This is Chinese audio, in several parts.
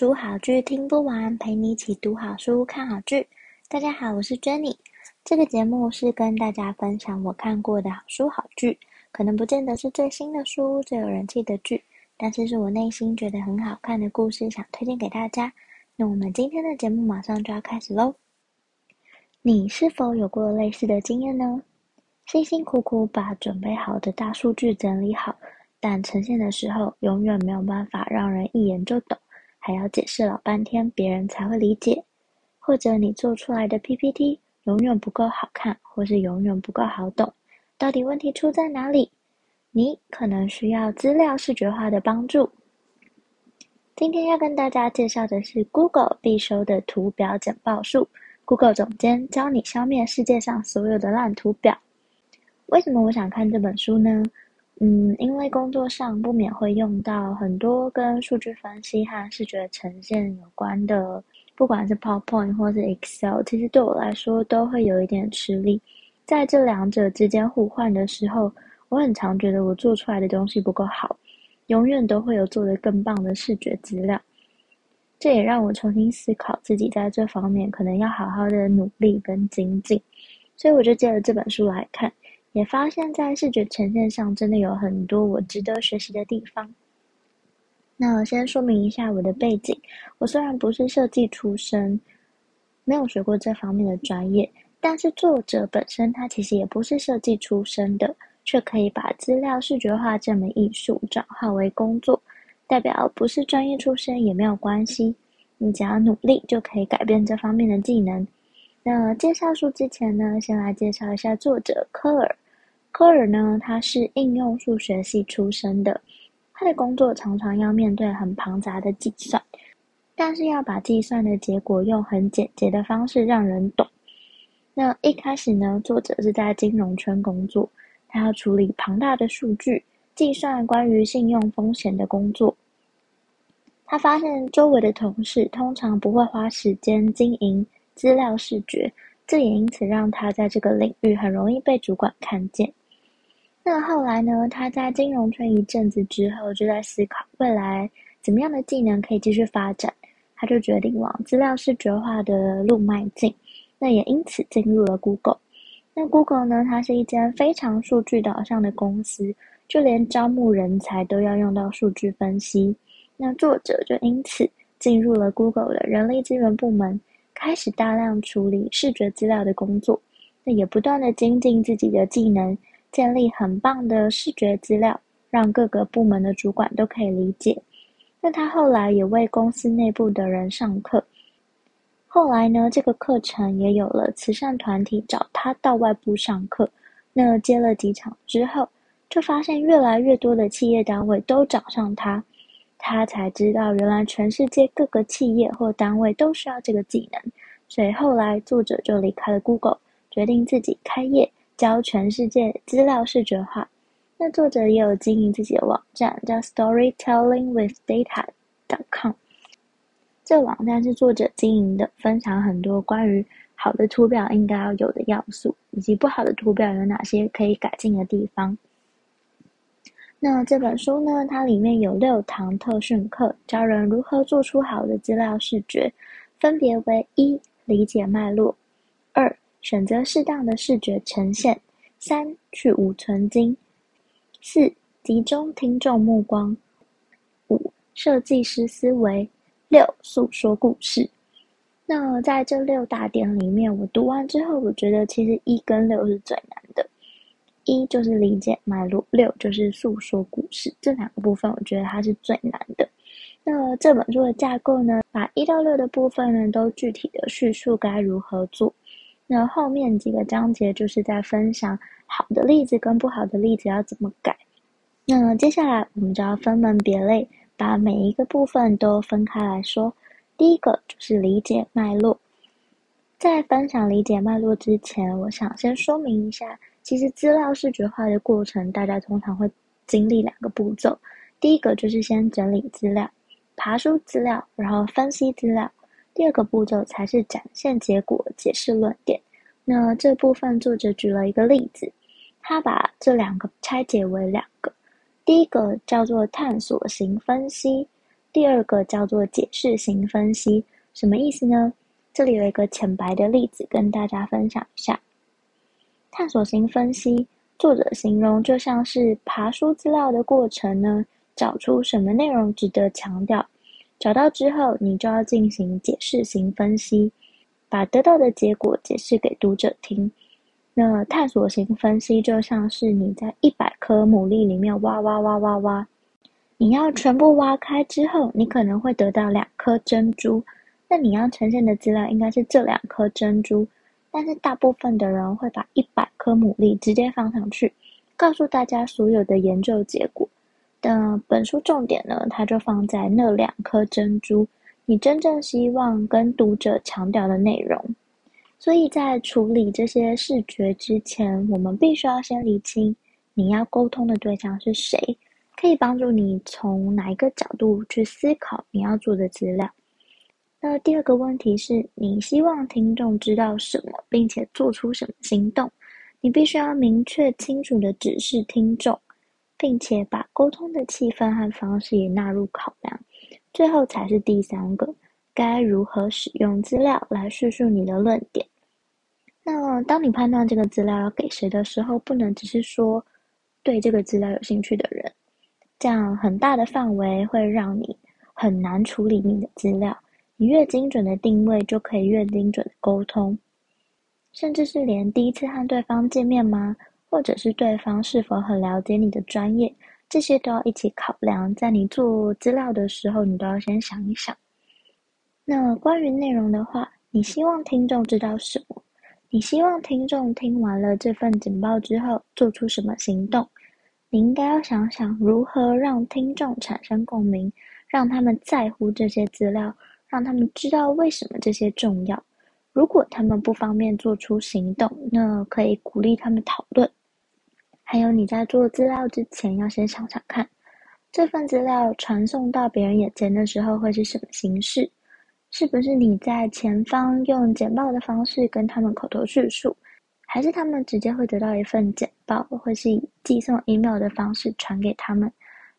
书好剧听不完，陪你一起读好书看好剧。大家好，我是 Jenny。这个节目是跟大家分享我看过的好书好剧，可能不见得是最新的书、最有人气的剧，但是是我内心觉得很好看的故事，想推荐给大家。那我们今天的节目马上就要开始喽。你是否有过类似的经验呢？辛辛苦苦把准备好的大数据整理好。但呈现的时候，永远没有办法让人一眼就懂，还要解释老半天，别人才会理解。或者你做出来的 PPT 永远不够好看，或是永远不够好懂，到底问题出在哪里？你可能需要资料视觉化的帮助。今天要跟大家介绍的是 Google 必修的图表简报术，Google 总监教你消灭世界上所有的烂图表。为什么我想看这本书呢？嗯，因为工作上不免会用到很多跟数据分析和视觉呈现有关的，不管是 PowerPoint 或是 Excel，其实对我来说都会有一点吃力。在这两者之间互换的时候，我很常觉得我做出来的东西不够好，永远都会有做得更棒的视觉资料。这也让我重新思考自己在这方面可能要好好的努力跟精进，所以我就借了这本书来看。也发现，在视觉呈现上，真的有很多我值得学习的地方。那我先说明一下我的背景：我虽然不是设计出身，没有学过这方面的专业，但是作者本身他其实也不是设计出身的，却可以把资料视觉化这门艺术转化为工作，代表不是专业出身也没有关系，你只要努力就可以改变这方面的技能。那介绍书之前呢，先来介绍一下作者科尔。科尔呢，他是应用数学系出身的，他的工作常常要面对很庞杂的计算，但是要把计算的结果用很简洁的方式让人懂。那一开始呢，作者是在金融圈工作，他要处理庞大的数据，计算关于信用风险的工作。他发现周围的同事通常不会花时间经营资料视觉，这也因此让他在这个领域很容易被主管看见。那后来呢，他在金融圈一阵子之后，就在思考未来怎么样的技能可以继续发展。他就决定往资料视觉化的路迈进。那也因此进入了 Google。那 Google 呢，它是一间非常数据导向的公司，就连招募人才都要用到数据分析。那作者就因此进入了 Google 的人力资源部门，开始大量处理视觉资料的工作。那也不断的精进自己的技能。建立很棒的视觉资料，让各个部门的主管都可以理解。那他后来也为公司内部的人上课。后来呢，这个课程也有了慈善团体找他到外部上课。那接了几场之后，就发现越来越多的企业单位都找上他。他才知道，原来全世界各个企业或单位都需要这个技能。所以后来作者就离开了 Google，决定自己开业。教全世界资料视觉化。那作者也有经营自己的网站，叫 StorytellingWithData.com。这网站是作者经营的，分享很多关于好的图表应该要有的要素，以及不好的图表有哪些可以改进的地方。那这本书呢，它里面有六堂特训课，教人如何做出好的资料视觉，分别为：一、理解脉络；二、选择适当的视觉呈现，三、去芜存菁，四、集中听众目光，五、设计师思维，六、诉说故事。那在这六大点里面，我读完之后，我觉得其实一跟六是最难。一就是理解脉络，六就是诉说故事，这两个部分我觉得它是最难的。那这本书的架构呢，把一到六的部分呢，都具体的叙述该如何做。那后面几个章节就是在分享好的例子跟不好的例子要怎么改。那接下来我们就要分门别类，把每一个部分都分开来说。第一个就是理解脉络。在分享理解脉络之前，我想先说明一下，其实资料视觉化的过程，大家通常会经历两个步骤。第一个就是先整理资料、爬梳资料，然后分析资料。第二个步骤才是展现结果、解释论点。那这部分作者举了一个例子，他把这两个拆解为两个。第一个叫做探索型分析，第二个叫做解释型分析。什么意思呢？这里有一个浅白的例子跟大家分享一下。探索型分析，作者形容就像是爬梳资料的过程呢，找出什么内容值得强调，找到之后，你就要进行解释型分析，把得到的结果解释给读者听。那探索型分析就像是你在一百颗牡蛎里面挖挖挖挖挖，你要全部挖开之后，你可能会得到两颗珍珠。那你要呈现的资料应该是这两颗珍珠，但是大部分的人会把一百颗牡蛎直接放上去，告诉大家所有的研究结果。但本书重点呢，它就放在那两颗珍珠，你真正希望跟读者强调的内容。所以在处理这些视觉之前，我们必须要先理清你要沟通的对象是谁，可以帮助你从哪一个角度去思考你要做的资料。那第二个问题是你希望听众知道什么，并且做出什么行动，你必须要明确清楚地指示听众，并且把沟通的气氛和方式也纳入考量。最后才是第三个。该如何使用资料来叙述你的论点？那当你判断这个资料要给谁的时候，不能只是说对这个资料有兴趣的人，这样很大的范围会让你很难处理你的资料。你越精准的定位，就可以越精准的沟通，甚至是连第一次和对方见面吗？或者是对方是否很了解你的专业，这些都要一起考量。在你做资料的时候，你都要先想一想。那关于内容的话，你希望听众知道什么？你希望听众听完了这份简报之后做出什么行动？你应该要想想如何让听众产生共鸣，让他们在乎这些资料，让他们知道为什么这些重要。如果他们不方便做出行动，那可以鼓励他们讨论。还有你在做资料之前，要先想想看，这份资料传送到别人眼前的时候会是什么形式？是不是你在前方用简报的方式跟他们口头叙述，还是他们直接会得到一份简报，或是以寄送 email 的方式传给他们？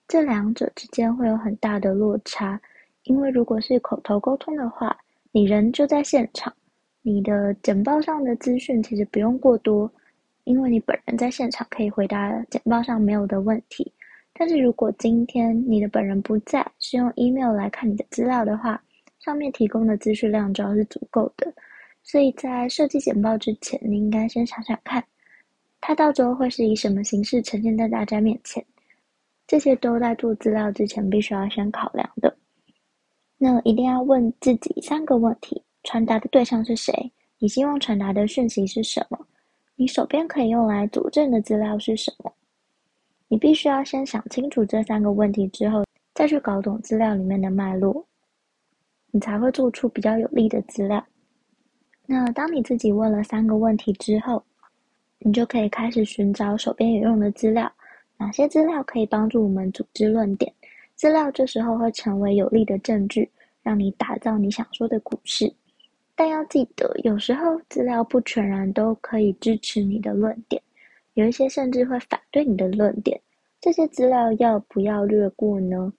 这两者之间会有很大的落差，因为如果是口头沟通的话，你人就在现场，你的简报上的资讯其实不用过多，因为你本人在现场可以回答简报上没有的问题。但是如果今天你的本人不在，是用 email 来看你的资料的话，上面提供的资讯量主要是足够的，所以在设计简报之前，你应该先想想看，它到时候会是以什么形式呈现在大家面前。这些都在做资料之前必须要先考量的。那一定要问自己三个问题：传达的对象是谁？你希望传达的讯息是什么？你手边可以用来佐证的资料是什么？你必须要先想清楚这三个问题之后，再去搞懂资料里面的脉络。你才会做出比较有力的资料。那当你自己问了三个问题之后，你就可以开始寻找手边有用的资料。哪些资料可以帮助我们组织论点？资料这时候会成为有力的证据，让你打造你想说的故事。但要记得，有时候资料不全然都可以支持你的论点，有一些甚至会反对你的论点。这些资料要不要略过呢？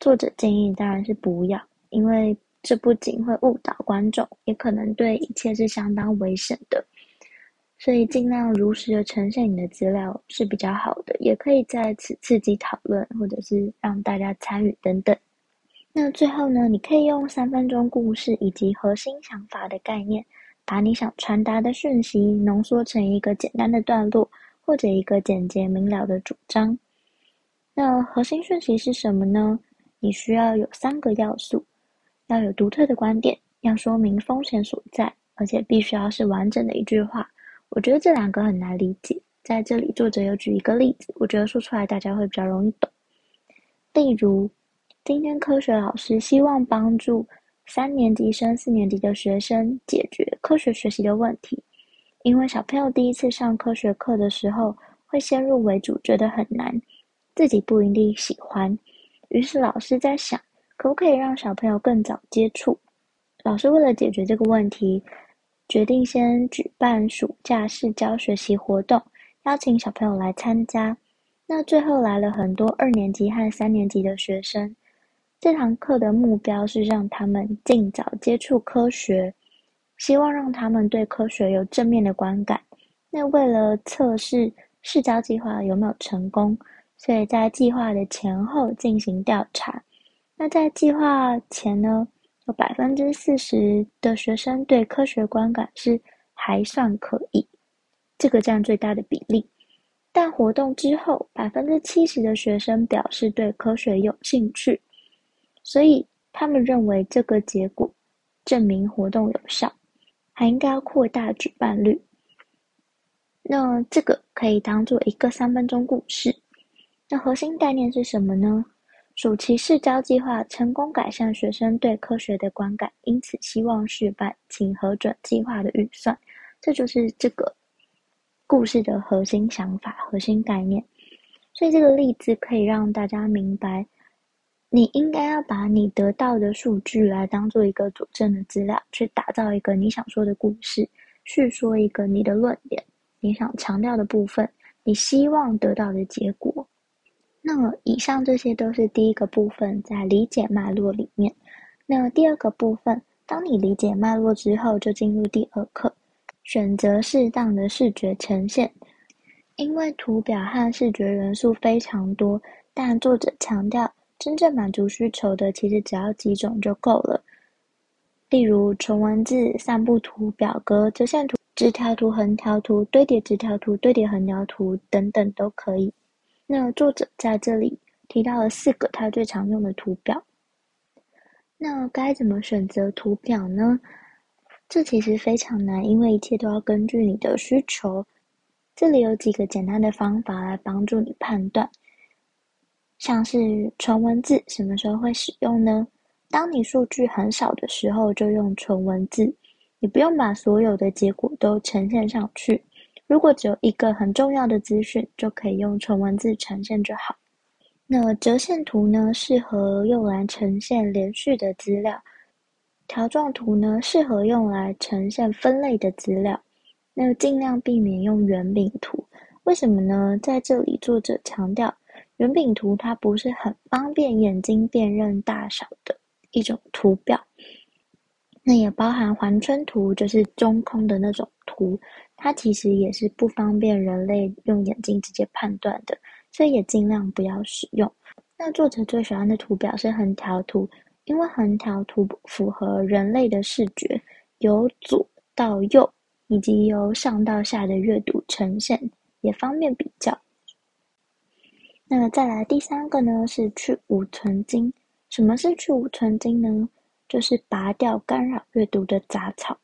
作者建议当然是不要，因为。这不仅会误导观众，也可能对一切是相当危险的。所以尽量如实的呈现你的资料是比较好的，也可以在此刺激讨论，或者是让大家参与等等。那最后呢，你可以用三分钟故事以及核心想法的概念，把你想传达的讯息浓缩成一个简单的段落，或者一个简洁明了的主张。那核心讯息是什么呢？你需要有三个要素。要有独特的观点，要说明风险所在，而且必须要是完整的一句话。我觉得这两个很难理解，在这里作者有举一个例子，我觉得说出来大家会比较容易懂。例如，今天科学老师希望帮助三年级升四年级的学生解决科学学习的问题。因为小朋友第一次上科学课的时候，会先入为主，觉得很难，自己不一定喜欢。于是老师在想，可不可以让小朋友更早接触？老师为了解决这个问题，决定先举办暑假市郊学习活动，邀请小朋友来参加。那最后来了很多二年级和三年级的学生。这堂课的目标是让他们尽早接触科学，希望让他们对科学有正面的观感。那为了测试试教计划有没有成功，所以在计划的前后进行调查。那在计划前呢，有百分之四十的学生对科学观感是还算可以，这个占最大的比例。但活动之后，百分之七十的学生表示对科学有兴趣，所以他们认为这个结果证明活动有效，还应该要扩大举办率。那这个可以当做一个三分钟故事。那核心概念是什么呢？暑期市郊计划成功改善学生对科学的观感，因此希望试办，请核准计划的预算。这就是这个。故事的核心想法、核心概念，所以这个例子可以让大家明白，你应该要把你得到的数据来当做一个佐证的资料，去打造一个你想说的故事，叙说一个你的论点，你想强调的部分，你希望得到的结果。那么，以上这些都是第一个部分，在理解脉络里面。那第二个部分，当你理解脉络之后，就进入第二课。选择适当的视觉呈现，因为图表和视觉元素非常多，但作者强调，真正满足需求的其实只要几种就够了。例如纯文字、散步图、表格、折线图、直条图、横条图、堆叠直条图、堆叠横条图等等都可以。那作者在这里提到了四个他最常用的图表。那该怎么选择图表呢？这其实非常难，因为一切都要根据你的需求。这里有几个简单的方法来帮助你判断，像是纯文字什么时候会使用呢？当你数据很少的时候，就用纯文字，你不用把所有的结果都呈现上去。如果只有一个很重要的资讯，就可以用纯文字呈现就好。那折线图呢，适合用来呈现连续的资料。条状图呢，适合用来呈现分类的资料，那尽量避免用圆饼图。为什么呢？在这里，作者强调，圆饼图它不是很方便眼睛辨认大小的一种图表。那也包含环圈图，就是中空的那种图，它其实也是不方便人类用眼睛直接判断的，所以也尽量不要使用。那作者最喜欢的图表是横条图。因为横条图符合人类的视觉，由左到右以及由上到下的阅读呈现，也方便比较。那么再来第三个呢，是去芜存菁。什么是去芜存菁呢？就是拔掉干扰阅读的杂草。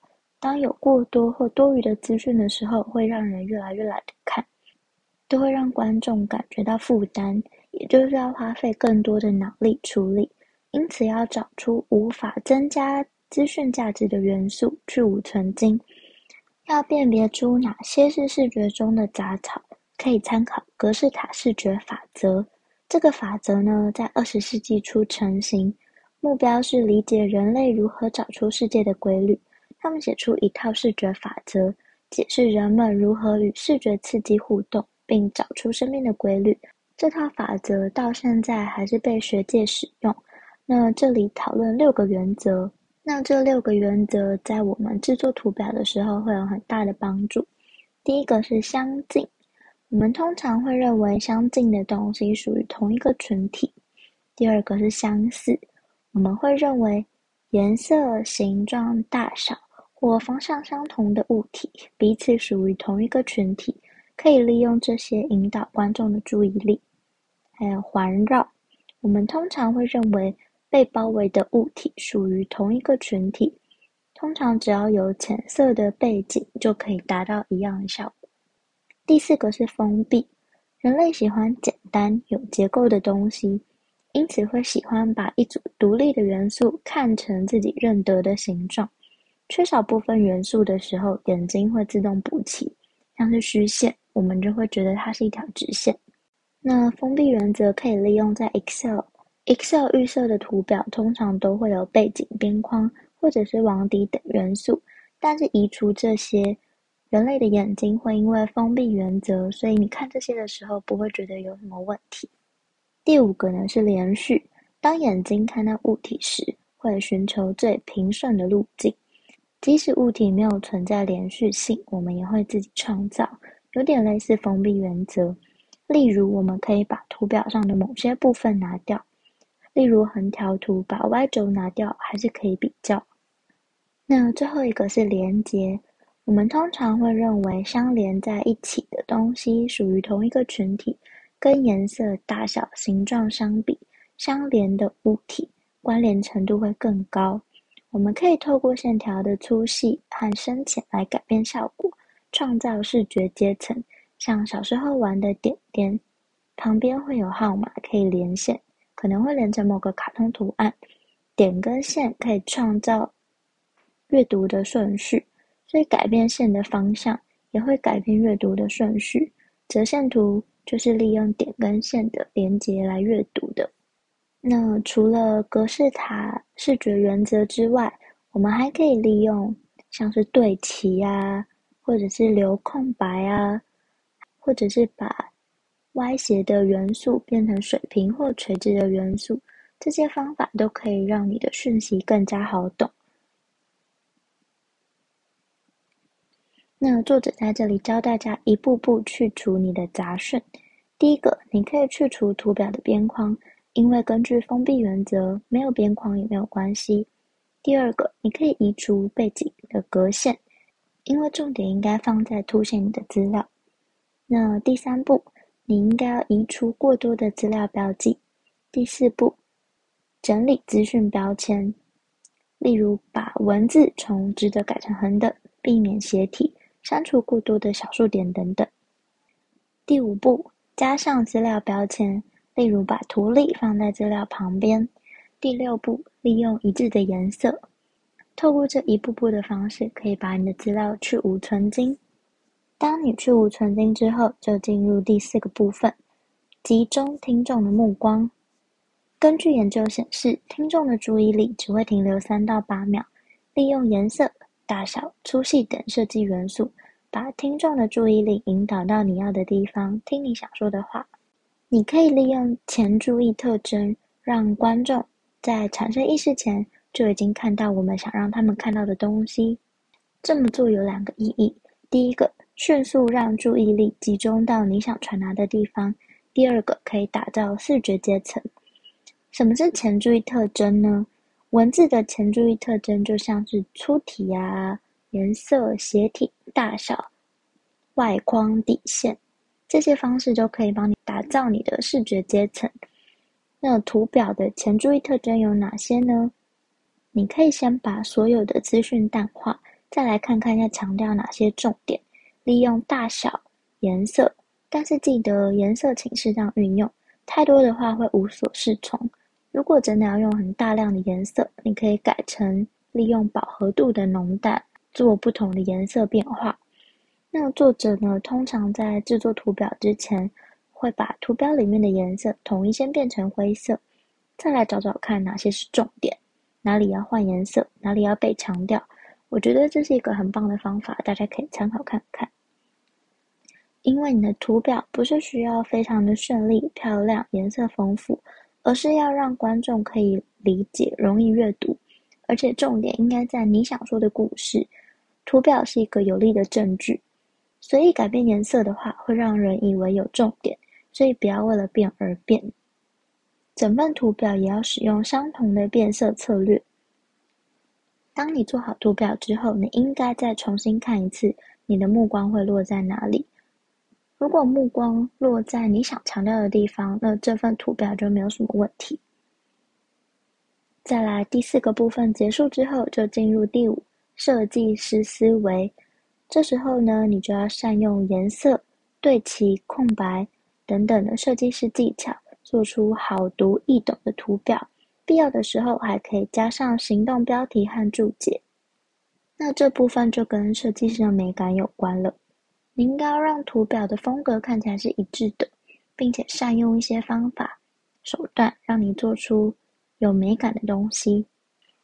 当有过多或多余的资讯的时候，会让人越来越懒得看，都会让观众感觉到负担，也就是要花费更多的脑力处理。因此，要找出无法增加资讯价值的元素，去芜存菁。要辨别出哪些是视觉中的杂草，可以参考格式塔视觉法则。这个法则呢，在二十世纪初成型，目标是理解人类如何找出世界的规律。他们写出一套视觉法则，解释人们如何与视觉刺激互动，并找出生命的规律。这套法则到现在还是被学界使用。那这里讨论六个原则，那这六个原则在我们制作图表的时候会有很大的帮助。第一个是相近，我们通常会认为相近的东西属于同一个群体。第二个是相似，我们会认为颜色、形状、大小或方向相同的物体彼此属于同一个群体，可以利用这些引导观众的注意力。还有环绕，我们通常会认为。被包围的物体属于同一个群体，通常只要有浅色的背景就可以达到一样的效果。第四个是封闭，人类喜欢简单有结构的东西，因此会喜欢把一组独立的元素看成自己认得的形状。缺少部分元素的时候，眼睛会自动补齐，像是虚线，我们就会觉得它是一条直线。那封闭原则可以利用在 Excel，Excel 预设的图表通常都会有背景边框或者是网底等元素，但是移除这些，人类的眼睛会因为封闭原则，所以你看这些的时候不会觉得有什么问题。第五个呢是连续，当眼睛看到物体时，会寻求最平顺的路径。即使物体没有存在连续性，我们也会自己创造，有点类似封闭原则。例如，我们可以把图表上的某些部分拿掉，例如横条图把 Y 轴拿掉，还是可以比较。那最后一个是连接，我们通常会认为相连在一起的东西属于同一个群体，跟颜色、大小、形状相比，相连的物体关联程度会更高。我们可以透过线条的粗细和深浅来改变效果，创造视觉阶层。像小时候玩的点点，旁边会有号码可以连线，可能会连成某个卡通图案。点跟线可以创造阅读的顺序，所以改变线的方向也会改变阅读的顺序。折线图就是利用点跟线的连接来阅读的。那除了格式塔视觉原则之外，我们还可以利用像是对齐啊，或者是留空白啊，或者是把歪斜的元素变成水平或垂直的元素，这些方法都可以让你的讯息更加好懂。那作者在这里教大家一步步去除你的杂讯。第一个，你可以去除图表的边框。因为根据封闭原则，没有边框也没有关系。第二个，你可以移除背景的格线，因为重点应该放在凸显你的资料。那第三步，你应该要移除过多的资料标记。第四步，整理资讯标签，例如把文字从直的改成横的，避免斜体，删除过多的小数点等等。第五步，加上资料标签。例如，把图例放在资料旁边。第六步，利用一致的颜色。透过这一步步的方式，可以把你的资料去芜存菁。当你去芜存菁之后，就进入第四个部分，集中听众的目光。根据研究显示，听众的注意力只会停留三到八秒。利用颜色、大小、粗细等设计元素，把听众的注意力引导到你要的地方，听你想说的话。你可以利用前注意特征，让观众在产生意识前就已经看到我们想让他们看到的东西。这么做有两个意义：第一个，迅速让注意力集中到你想传达的地方；第二个，可以打造视觉阶层。什么是前注意特征呢？文字的前注意特征就像是粗体啊、颜色、斜体、大小、外框、底线。这些方式都可以帮你打造你的视觉阶层。那图表的前注意特征有哪些呢？你可以先把所有的资讯淡化，再来看看要强调哪些重点。利用大小、颜色，但是记得颜色请适当运用，太多的话会无所适从。如果真的要用很大量的颜色，你可以改成利用饱和度的浓淡做不同的颜色变化。那作者呢，通常在制作图表之前，会把图表里面的颜色统一先变成灰色，再来找找看哪些是重点，哪里要换颜色，哪里要被强调。我觉得这是一个很棒的方法，大家可以参考看看。因为你的图表不是需要非常的绚丽、漂亮、颜色丰富，而是要让观众可以理解、容易阅读，而且重点应该在你想说的故事。图表是一个有力的证据。所以改变颜色的话，会让人以为有重点，所以不要为了变而变。整份图表也要使用相同的变色策略。当你做好图表之后，你应该再重新看一次，你的目光会落在哪里？如果目光落在你想强调的地方，那这份图表就没有什么问题。再来第四个部分结束之后，就进入第五，设计师思维。这时候呢，你就要善用颜色、对齐、空白等等的设计师技巧，做出好读易懂的图表，必要的时候还可以加上行动标题和注解。那这部分就跟设计师的美感有关了。你应该要让图表的风格看起来是一致的，并且善用一些方法手段，让你做出有美感的东西。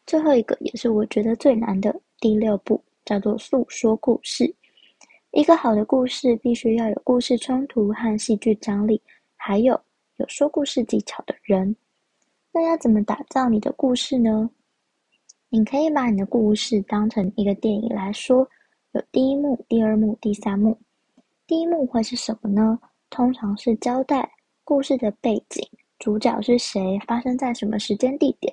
最后一个也是我觉得最难的第六步，叫做诉说故事。一个好的故事必须要有故事冲突和戏剧张力，还有有说故事技巧的人。那要怎么打造你的故事呢？你可以把你的故事当成一个电影来说，有第一幕、第二幕、第三幕。第一幕会是什么呢？通常是交代故事的背景，主角是谁，发生在什么时间地点。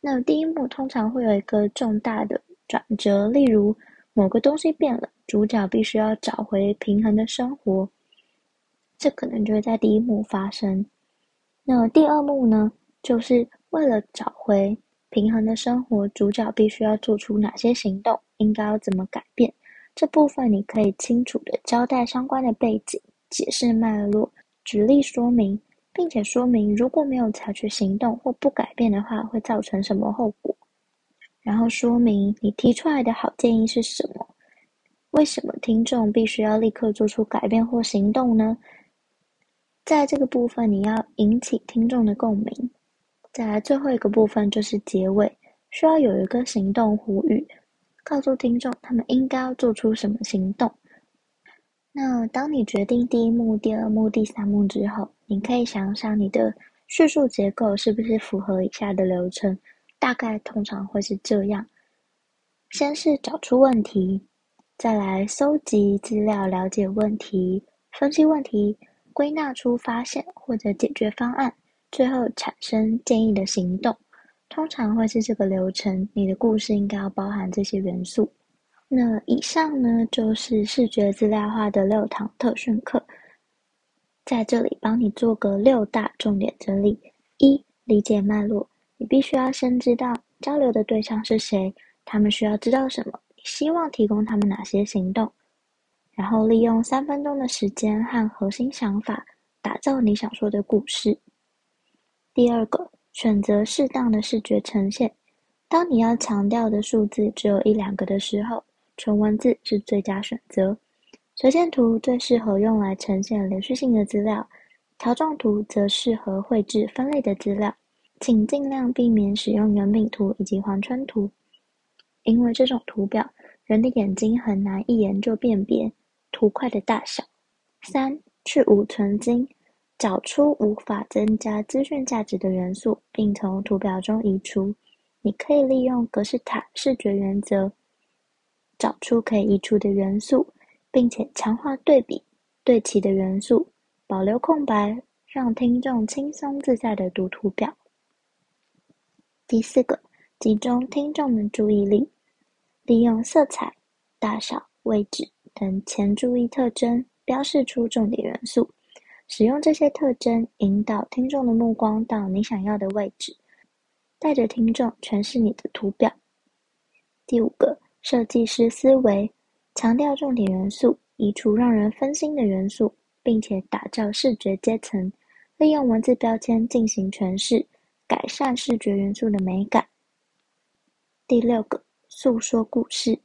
那第一幕通常会有一个重大的转折，例如某个东西变了，主角必须要找回平衡的生活，这可能就会在第一幕发生。那第二幕呢，就是为了找回。平衡的生活，主角必须要做出哪些行动？应该要怎么改变？这部分你可以清楚的交代相关的背景，解释脉络，举例说明，并且说明如果没有采取行动或不改变的话，会造成什么后果。然后说明你提出来的好建议是什么？为什么听众必须要立刻做出改变或行动呢？在这个部分，你要引起听众的共鸣。再来最后一个部分就是结尾，需要有一个行动呼吁，告诉听众他们应该要做出什么行动。那当你决定第一幕、第二幕、第三幕之后，你可以想想你的叙述结构是不是符合以下的流程，大概通常会是这样：先是找出问题，再来搜集资料，了解问题，分析问题，归纳出发现或者解决方案。最后产生建议的行动，通常会是这个流程。你的故事应该要包含这些元素。那以上呢，就是视觉资料化的六堂特训课，在这里帮你做个六大重点整理：一、理解脉络，你必须要先知道交流的对象是谁，他们需要知道什么，你希望提供他们哪些行动，然后利用三分钟的时间和核心想法，打造你想说的故事。第二个，选择适当的视觉呈现。当你要强调的数字只有一两个的时候，纯文字是最佳选择。折线图最适合用来呈现连续性的资料，条状图则适合绘制分类的资料。请尽量避免使用圆饼图以及环圈图，因为这种图表人的眼睛很难一眼就辨别图块的大小。三，去芜存菁。找出无法增加资讯价值的元素，并从图表中移除。你可以利用格式塔视觉原则，找出可以移除的元素，并且强化对比对齐的元素，保留空白，让听众轻松自在地读图表。第四个，集中听众的注意力，利用色彩、大小、位置等前注意特征，标示出重点元素。使用这些特征引导听众的目光到你想要的位置，带着听众诠释你的图表。第五个，设计师思维，强调重点元素，移除让人分心的元素，并且打造视觉阶层，利用文字标签进行诠释，改善视觉元素的美感。第六个，诉说故事，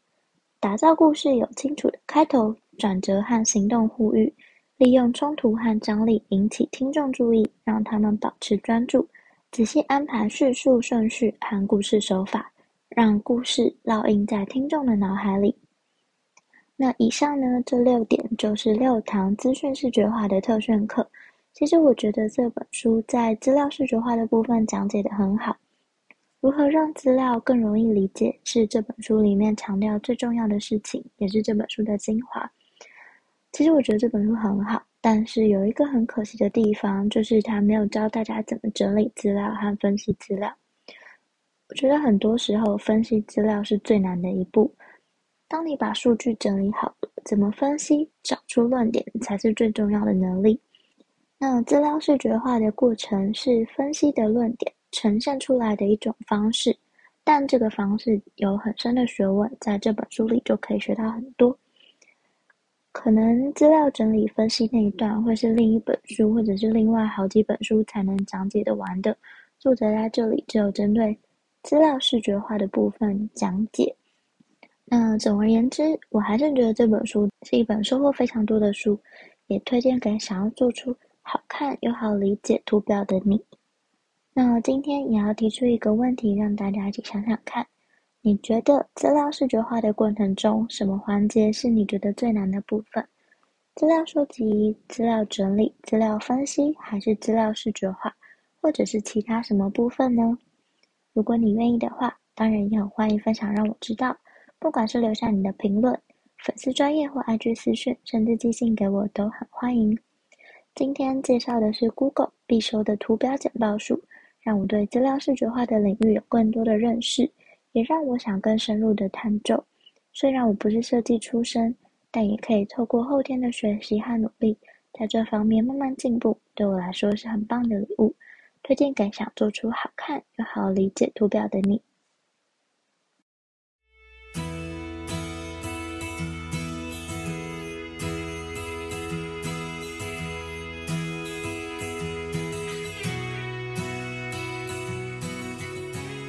打造故事有清楚的开头、转折和行动呼吁。利用冲突和张力引起听众注意，让他们保持专注，仔细安排叙述顺序和故事手法，让故事烙印在听众的脑海里。那以上呢，这六点就是六堂资讯视觉化的特训课。其实我觉得这本书在资料视觉化的部分讲解的很好，如何让资料更容易理解，是这本书里面强调最重要的事情，也是这本书的精华。其实我觉得这本书很好，但是有一个很可惜的地方，就是它没有教大家怎么整理资料和分析资料。我觉得很多时候分析资料是最难的一步。当你把数据整理好了，怎么分析、找出论点才是最重要的能力。那资料视觉化的过程是分析的论点呈现出来的一种方式，但这个方式有很深的学问，在这本书里就可以学到很多。可能资料整理分析那一段会是另一本书，或者是另外好几本书才能讲解的完的。作者在这里只有针对资料视觉化的部分讲解。那总而言之，我还是觉得这本书是一本收获非常多的书，也推荐给想要做出好看又好理解图表的你。那今天也要提出一个问题，让大家一起想想看：你觉得资料视觉化的过程中，什么环节是你觉得最难的部分？资料收集、资料整理、资料分析，还是资料视觉化，或者是其他什么部分呢？如果你愿意的话，当然也很欢迎分享，让我知道。不管是留下你的评论、粉丝专业或 IG 私讯，甚至寄信给我，都很欢迎。今天介绍的是 Google 必修的图表简报术，让我对资料视觉化的领域有更多的认识，也让我想更深入的探究。虽然我不是设计出身，但也可以透过后天的学习和努力，在这方面慢慢进步。对我来说是很棒的礼物，推荐给想做出好看又好理解图表的你。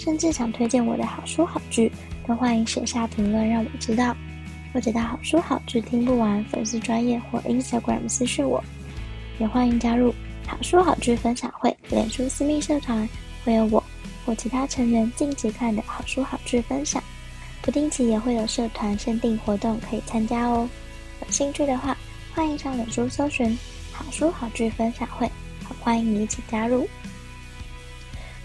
甚至想推荐我的好书好剧，都欢迎写下评论让我知道，或者到好书好剧听不完粉丝专页或 Instagram 私讯我，也欢迎加入好书好剧分享会脸书私密社团，会有我或其他成员近期看的好书好剧分享，不定期也会有社团限定活动可以参加哦。有兴趣的话，欢迎上脸书搜寻好书好剧分享会，欢迎你一起加入。